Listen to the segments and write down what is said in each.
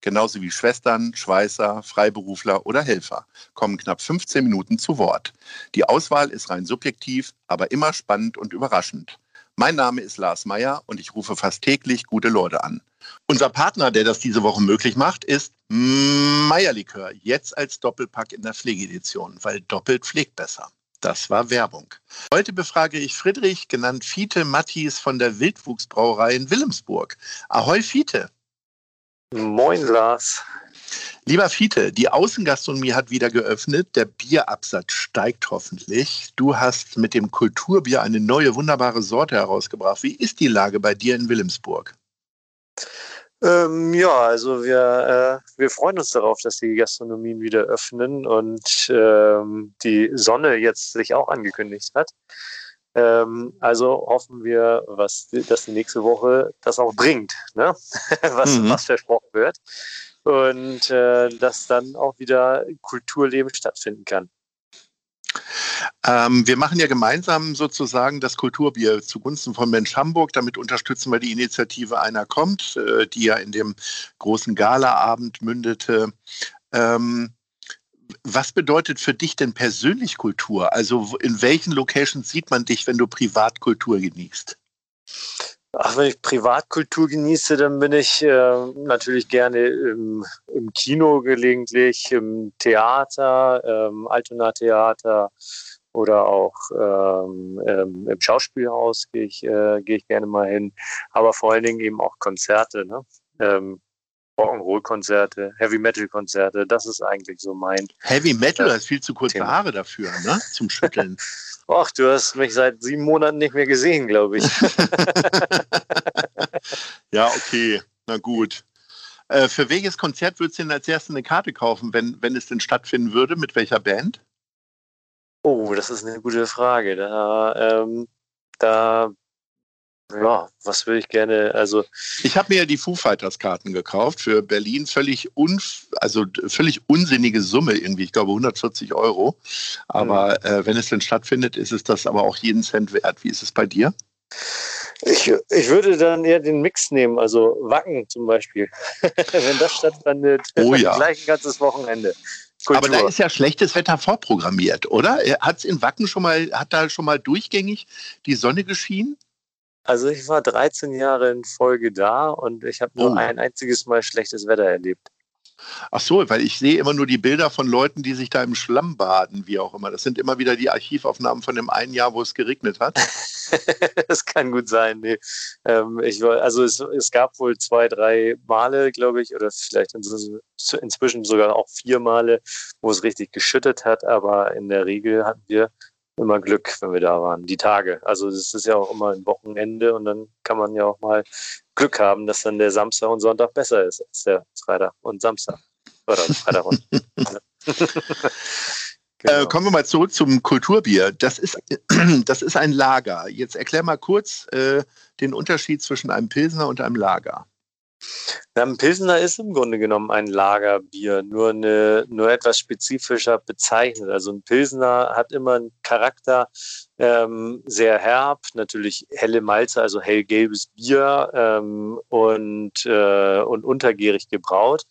genauso wie Schwestern, Schweißer, Freiberufler oder Helfer, kommen knapp 15 Minuten zu Wort. Die Auswahl ist rein subjektiv, aber immer spannend und überraschend. Mein Name ist Lars Meyer und ich rufe fast täglich gute Leute an. Unser Partner, der das diese Woche möglich macht, ist Meierlikör, jetzt als Doppelpack in der Pflegedition, weil doppelt pflegt besser. Das war Werbung. Heute befrage ich Friedrich, genannt Fiete Mattis von der Wildwuchsbrauerei in Wilhelmsburg. Ahoi Fiete. Moin, Lars. Lieber Fiete, die Außengastronomie hat wieder geöffnet. Der Bierabsatz steigt hoffentlich. Du hast mit dem Kulturbier eine neue, wunderbare Sorte herausgebracht. Wie ist die Lage bei dir in Wilhelmsburg? Ähm, ja, also wir, äh, wir freuen uns darauf, dass die Gastronomien wieder öffnen und ähm, die Sonne jetzt sich auch angekündigt hat. Ähm, also hoffen wir, was, dass die nächste Woche das auch bringt, ne? was, mhm. was versprochen wird. Und äh, dass dann auch wieder Kulturleben stattfinden kann. Ähm, wir machen ja gemeinsam sozusagen das Kulturbier zugunsten von Mensch Hamburg. Damit unterstützen wir die Initiative Einer kommt, äh, die ja in dem großen Galaabend mündete. Ähm, was bedeutet für dich denn persönlich Kultur? Also in welchen Locations sieht man dich, wenn du Privatkultur genießt? Ach, wenn ich Privatkultur genieße, dann bin ich äh, natürlich gerne im, im, Kino gelegentlich, im Theater, ähm, Altona Theater oder auch ähm, im Schauspielhaus gehe ich, äh, geh ich gerne mal hin. Aber vor allen Dingen eben auch Konzerte. Ne? Ähm, Rock'n'Roll-Konzerte, Heavy-Metal-Konzerte, das ist eigentlich so mein. Heavy Metal, äh, du hast viel zu kurze Thema. Haare dafür, ne? Zum Schütteln. Ach, du hast mich seit sieben Monaten nicht mehr gesehen, glaube ich. ja, okay, na gut. Äh, für welches Konzert würdest du denn als erstes eine Karte kaufen, wenn, wenn es denn stattfinden würde? Mit welcher Band? Oh, das ist eine gute Frage. Da, ähm, da ja, was würde ich gerne, also. Ich habe mir ja die Foo Fighters Karten gekauft für Berlin, völlig un, also völlig unsinnige Summe irgendwie, ich glaube 140 Euro. Aber mhm. äh, wenn es denn stattfindet, ist es das aber auch jeden Cent wert. Wie ist es bei dir? Ich, ich würde dann eher den Mix nehmen, also Wacken zum Beispiel. wenn das stattfindet, oh, ja. gleich ein ganzes Wochenende. Kultur. Aber da ist ja schlechtes Wetter vorprogrammiert, oder? Hat es in Wacken schon mal, hat da schon mal durchgängig die Sonne geschienen? Also ich war 13 Jahre in Folge da und ich habe nur oh. ein einziges Mal schlechtes Wetter erlebt. Ach so, weil ich sehe immer nur die Bilder von Leuten, die sich da im Schlamm baden, wie auch immer. Das sind immer wieder die Archivaufnahmen von dem einen Jahr, wo es geregnet hat. das kann gut sein. Nee. Ähm, ich also es, es, gab wohl zwei, drei Male, glaube ich, oder vielleicht inzwischen sogar auch vier Male, wo es richtig geschüttet hat. Aber in der Regel hatten wir immer Glück, wenn wir da waren, die Tage. Also es ist ja auch immer ein Wochenende und dann kann man ja auch mal Glück haben, dass dann der Samstag und Sonntag besser ist als der Freitag und Samstag. Oder Freitag und. Genau. Äh, kommen wir mal zurück zum Kulturbier. Das ist, das ist ein Lager. Jetzt erklär mal kurz äh, den Unterschied zwischen einem Pilsner und einem Lager. Ein Pilsner ist im Grunde genommen ein Lagerbier, nur, eine, nur etwas spezifischer bezeichnet. Also ein Pilsner hat immer einen Charakter, ähm, sehr herb, natürlich helle Malze, also hellgelbes Bier ähm, und, äh, und untergärig gebraut.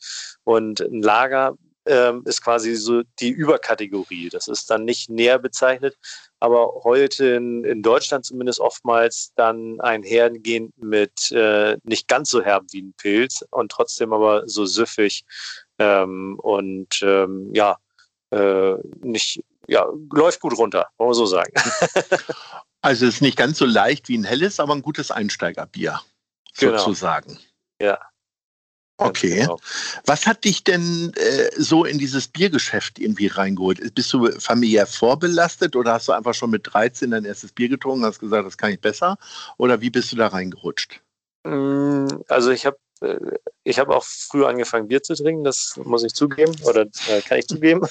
Und ein Lager ähm, ist quasi so die Überkategorie. Das ist dann nicht näher bezeichnet, aber heute in, in Deutschland zumindest oftmals dann einhergehend mit äh, nicht ganz so herb wie ein Pilz und trotzdem aber so süffig ähm, und ähm, ja, äh, nicht, ja, läuft gut runter, wollen wir so sagen. also es ist nicht ganz so leicht wie ein helles, aber ein gutes Einsteigerbier, genau. sozusagen. Ja. Okay. Genau. Was hat dich denn äh, so in dieses Biergeschäft irgendwie reingeholt? Bist du familiär vorbelastet oder hast du einfach schon mit 13 dein erstes Bier getrunken und hast gesagt, das kann ich besser? Oder wie bist du da reingerutscht? Mm, also ich habe äh, ich habe auch früh angefangen, Bier zu trinken, das muss ich zugeben, oder äh, kann ich zugeben.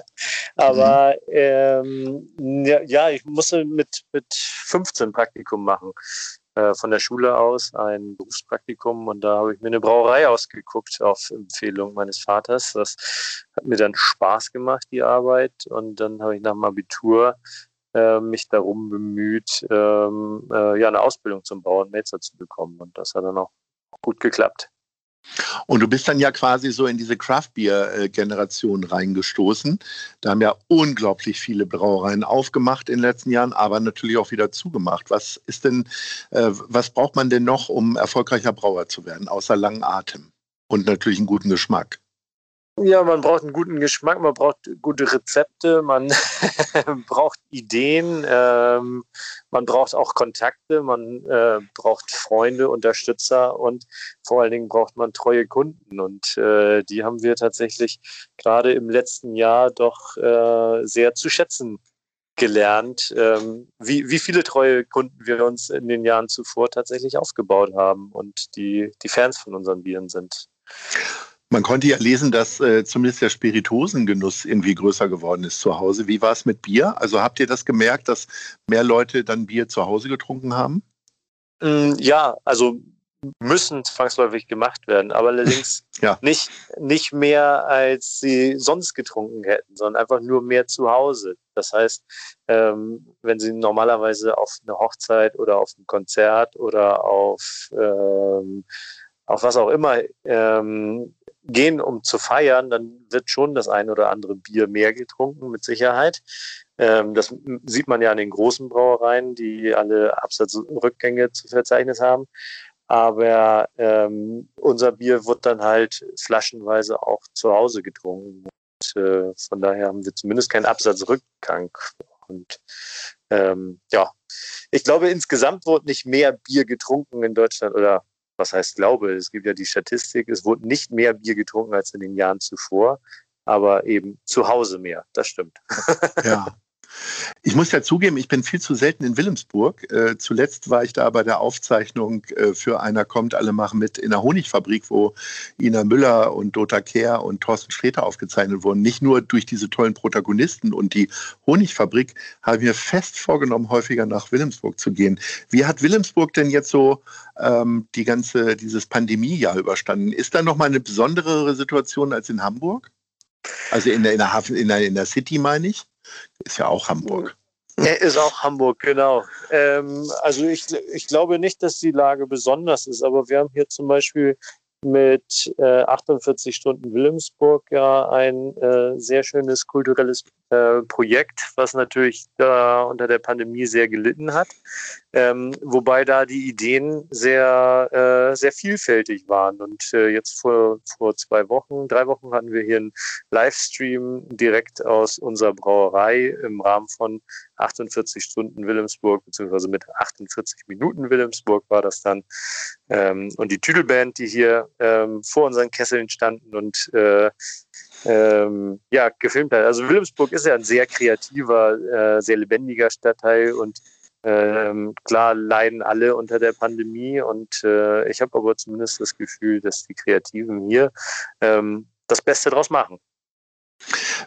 Aber ähm, ja, ja, ich musste mit, mit 15 Praktikum machen. Äh, von der Schule aus ein Berufspraktikum und da habe ich mir eine Brauerei ausgeguckt auf Empfehlung meines Vaters. Das hat mir dann Spaß gemacht, die Arbeit. Und dann habe ich nach dem Abitur äh, mich darum bemüht, ähm, äh, ja, eine Ausbildung zum Bauernmelzer zu bekommen. Und das hat dann auch gut geklappt. Und du bist dann ja quasi so in diese Craft Beer Generation reingestoßen. Da haben ja unglaublich viele Brauereien aufgemacht in den letzten Jahren, aber natürlich auch wieder zugemacht. Was ist denn, äh, was braucht man denn noch, um erfolgreicher Brauer zu werden, außer langen Atem und natürlich einen guten Geschmack? Ja, man braucht einen guten Geschmack, man braucht gute Rezepte, man braucht Ideen, ähm, man braucht auch Kontakte, man äh, braucht Freunde, Unterstützer und vor allen Dingen braucht man treue Kunden. Und äh, die haben wir tatsächlich gerade im letzten Jahr doch äh, sehr zu schätzen gelernt, ähm, wie, wie viele treue Kunden wir uns in den Jahren zuvor tatsächlich aufgebaut haben und die, die Fans von unseren Bieren sind. Man konnte ja lesen, dass äh, zumindest der Spirituosengenuss irgendwie größer geworden ist zu Hause. Wie war es mit Bier? Also habt ihr das gemerkt, dass mehr Leute dann Bier zu Hause getrunken haben? Mm, ja, also müssen zwangsläufig gemacht werden, aber allerdings ja. nicht, nicht mehr, als sie sonst getrunken hätten, sondern einfach nur mehr zu Hause. Das heißt, ähm, wenn sie normalerweise auf eine Hochzeit oder auf ein Konzert oder auf, ähm, auf was auch immer ähm, gehen, um zu feiern, dann wird schon das ein oder andere Bier mehr getrunken, mit Sicherheit. Ähm, das sieht man ja an den großen Brauereien, die alle Absatzrückgänge zu verzeichnen haben. Aber ähm, unser Bier wird dann halt flaschenweise auch zu Hause getrunken. Und, äh, von daher haben wir zumindest keinen Absatzrückgang. Und ähm, ja, ich glaube, insgesamt wurde nicht mehr Bier getrunken in Deutschland oder was heißt glaube, es gibt ja die Statistik, es wurde nicht mehr Bier getrunken als in den Jahren zuvor, aber eben zu Hause mehr, das stimmt. Ja, ich muss ja zugeben, ich bin viel zu selten in Wilhelmsburg. Äh, zuletzt war ich da bei der Aufzeichnung äh, für Einer kommt, alle machen mit in der Honigfabrik, wo Ina Müller und Dota Kehr und Thorsten Sträter aufgezeichnet wurden. Nicht nur durch diese tollen Protagonisten und die Honigfabrik, habe ich mir fest vorgenommen, häufiger nach Wilhelmsburg zu gehen. Wie hat Wilhelmsburg denn jetzt so ähm, die ganze, dieses Pandemiejahr überstanden? Ist da nochmal eine besondere Situation als in Hamburg? Also in der, in der, Hafen, in der, in der City meine ich? Ist ja auch Hamburg. Er ist auch Hamburg, genau. Ähm, also ich, ich glaube nicht, dass die Lage besonders ist, aber wir haben hier zum Beispiel mit äh, 48 Stunden Wilhelmsburg ja ein äh, sehr schönes kulturelles äh, Projekt, was natürlich da unter der Pandemie sehr gelitten hat, ähm, wobei da die Ideen sehr, äh, sehr vielfältig waren. Und äh, jetzt vor, vor zwei Wochen, drei Wochen hatten wir hier einen Livestream direkt aus unserer Brauerei im Rahmen von 48 Stunden Wilhelmsburg, beziehungsweise mit 48 Minuten Wilhelmsburg war das dann. Ähm, und die Tüdelband, die hier ähm, vor unseren Kesseln standen und äh, ähm, ja, gefilmt hat. Also Wilhelmsburg ist ja ein sehr kreativer, äh, sehr lebendiger Stadtteil und ähm, klar leiden alle unter der Pandemie und äh, ich habe aber zumindest das Gefühl, dass die Kreativen hier ähm, das Beste draus machen.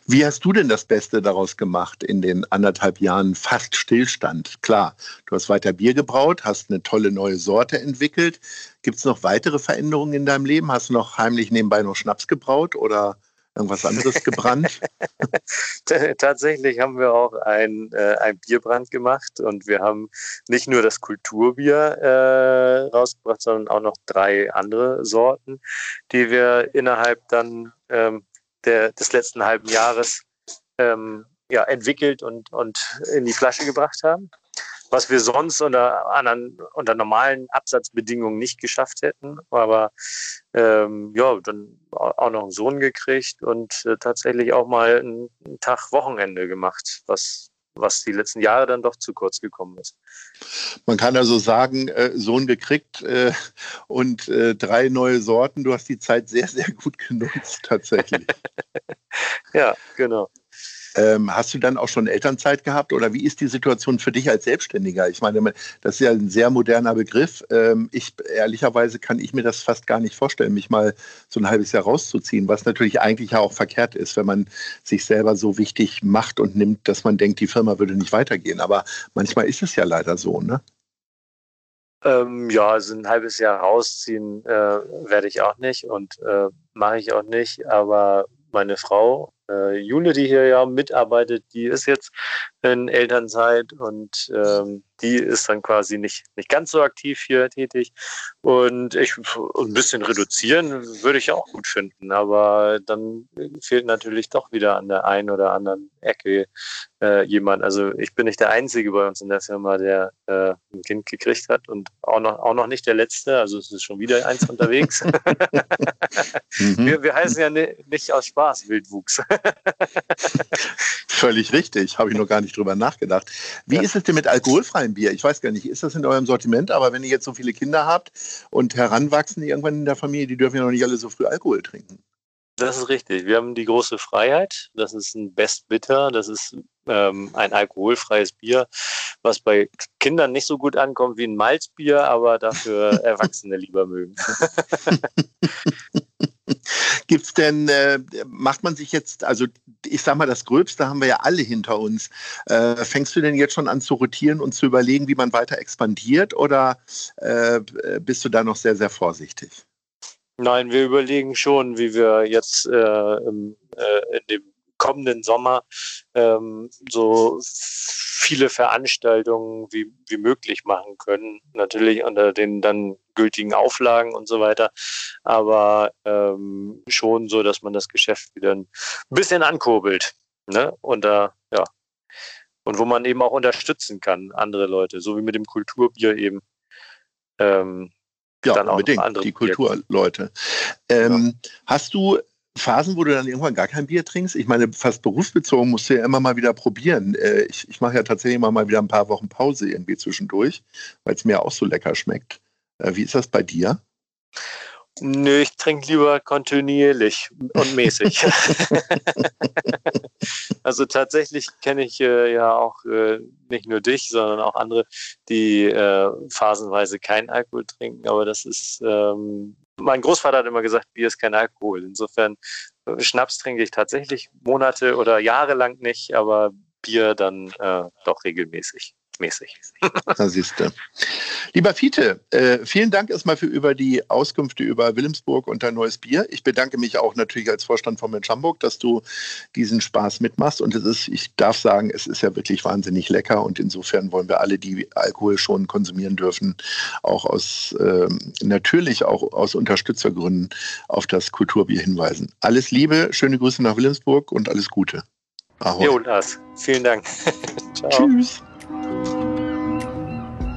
Wie hast du denn das Beste daraus gemacht in den anderthalb Jahren fast Stillstand? Klar, du hast weiter Bier gebraut, hast eine tolle neue Sorte entwickelt. Gibt es noch weitere Veränderungen in deinem Leben? Hast du noch heimlich nebenbei noch Schnaps gebraut oder irgendwas anderes gebrannt? Tatsächlich haben wir auch ein, äh, ein Bierbrand gemacht und wir haben nicht nur das Kulturbier äh, rausgebracht, sondern auch noch drei andere Sorten, die wir innerhalb dann ähm, der, des letzten halben Jahres ähm, ja, entwickelt und, und in die Flasche gebracht haben was wir sonst unter, anderen, unter normalen Absatzbedingungen nicht geschafft hätten. Aber ähm, ja, dann auch noch einen Sohn gekriegt und äh, tatsächlich auch mal einen, einen Tag Wochenende gemacht, was was die letzten Jahre dann doch zu kurz gekommen ist. Man kann also sagen, äh, Sohn gekriegt äh, und äh, drei neue Sorten. Du hast die Zeit sehr, sehr gut genutzt, tatsächlich. ja, genau. Ähm, hast du dann auch schon Elternzeit gehabt oder wie ist die Situation für dich als Selbstständiger? Ich meine, das ist ja ein sehr moderner Begriff. Ähm, ich ehrlicherweise kann ich mir das fast gar nicht vorstellen, mich mal so ein halbes Jahr rauszuziehen, was natürlich eigentlich ja auch verkehrt ist, wenn man sich selber so wichtig macht und nimmt, dass man denkt, die Firma würde nicht weitergehen. Aber manchmal ist es ja leider so, ne? Ähm, ja, also ein halbes Jahr rausziehen äh, werde ich auch nicht und äh, mache ich auch nicht. Aber meine Frau äh, Jule, die hier ja mitarbeitet, die ist jetzt in Elternzeit und ähm, die ist dann quasi nicht, nicht ganz so aktiv hier tätig. Und ich ein bisschen reduzieren würde ich auch gut finden, aber dann fehlt natürlich doch wieder an der einen oder anderen Ecke äh, jemand. Also ich bin nicht der Einzige bei uns in der Firma, der äh, ein Kind gekriegt hat und auch noch, auch noch nicht der Letzte. Also es ist schon wieder eins unterwegs. mhm. wir, wir heißen ja nicht aus Spaß Wildwuchs. Völlig richtig, habe ich noch gar nicht drüber nachgedacht. Wie ja. ist es denn mit alkoholfreiem Bier? Ich weiß gar nicht, ist das in eurem Sortiment? Aber wenn ihr jetzt so viele Kinder habt und heranwachsen irgendwann in der Familie, die dürfen ja noch nicht alle so früh Alkohol trinken. Das ist richtig. Wir haben die große Freiheit. Das ist ein Best Bitter. Das ist ähm, ein alkoholfreies Bier, was bei Kindern nicht so gut ankommt wie ein Malzbier, aber dafür Erwachsene lieber mögen. Gibt es denn, äh, macht man sich jetzt, also ich sag mal, das Gröbste haben wir ja alle hinter uns. Äh, fängst du denn jetzt schon an zu rotieren und zu überlegen, wie man weiter expandiert oder äh, bist du da noch sehr, sehr vorsichtig? Nein, wir überlegen schon, wie wir jetzt äh, äh, in dem kommenden Sommer ähm, so viele Veranstaltungen wie, wie möglich machen können. Natürlich unter den dann gültigen Auflagen und so weiter. Aber ähm, schon so, dass man das Geschäft wieder ein bisschen ankurbelt. Ne? Und da, ja. Und wo man eben auch unterstützen kann, andere Leute, so wie mit dem Kulturbier eben. Ähm, ja, dann unbedingt, auch die Kulturleute. Ähm, ja. Hast du Phasen, wo du dann irgendwann gar kein Bier trinkst? Ich meine, fast berufsbezogen musst du ja immer mal wieder probieren. Äh, ich, ich mache ja tatsächlich immer mal wieder ein paar Wochen Pause irgendwie zwischendurch, weil es mir auch so lecker schmeckt. Äh, wie ist das bei dir? Nö, ich trinke lieber kontinuierlich und mäßig. also tatsächlich kenne ich äh, ja auch äh, nicht nur dich, sondern auch andere, die äh, phasenweise keinen Alkohol trinken. Aber das ist, ähm, mein Großvater hat immer gesagt, Bier ist kein Alkohol. Insofern äh, Schnaps trinke ich tatsächlich Monate oder Jahre lang nicht, aber Bier dann äh, doch regelmäßig mäßig. Da siehst du. Lieber Fiete, äh, vielen Dank erstmal für über die Auskünfte über Wilhelmsburg und dein neues Bier. Ich bedanke mich auch natürlich als Vorstand von Mensch Hamburg, dass du diesen Spaß mitmachst. Und es ist, ich darf sagen, es ist ja wirklich wahnsinnig lecker. Und insofern wollen wir alle, die Alkohol schon konsumieren dürfen, auch aus äh, natürlich auch aus Unterstützergründen auf das Kulturbier hinweisen. Alles Liebe, schöne Grüße nach Wilhelmsburg und alles Gute. Ahoi. Jo, Lars. Vielen Dank. Tschüss.